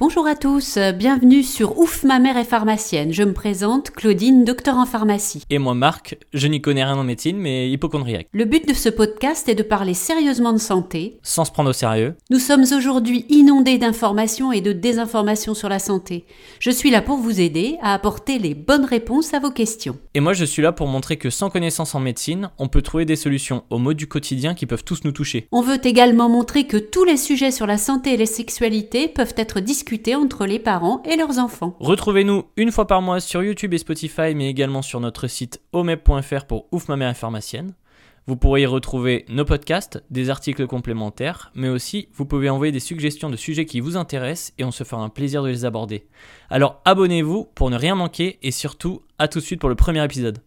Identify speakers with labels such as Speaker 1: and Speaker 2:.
Speaker 1: Bonjour à tous, bienvenue sur Ouf, ma mère est pharmacienne. Je me présente, Claudine, docteur en pharmacie.
Speaker 2: Et moi Marc, je n'y connais rien en médecine, mais hypochondriaque.
Speaker 1: Le but de ce podcast est de parler sérieusement de santé.
Speaker 2: Sans se prendre au sérieux.
Speaker 1: Nous sommes aujourd'hui inondés d'informations et de désinformations sur la santé. Je suis là pour vous aider à apporter les bonnes réponses à vos questions.
Speaker 2: Et moi je suis là pour montrer que sans connaissance en médecine, on peut trouver des solutions aux maux du quotidien qui peuvent tous nous toucher.
Speaker 1: On veut également montrer que tous les sujets sur la santé et les sexualités peuvent être discutés entre les parents et leurs enfants.
Speaker 2: Retrouvez-nous une fois par mois sur YouTube et Spotify, mais également sur notre site omep.fr pour Ouf ma mère pharmacienne. Vous pourrez y retrouver nos podcasts, des articles complémentaires, mais aussi vous pouvez envoyer des suggestions de sujets qui vous intéressent et on se fera un plaisir de les aborder. Alors abonnez-vous pour ne rien manquer et surtout à tout de suite pour le premier épisode.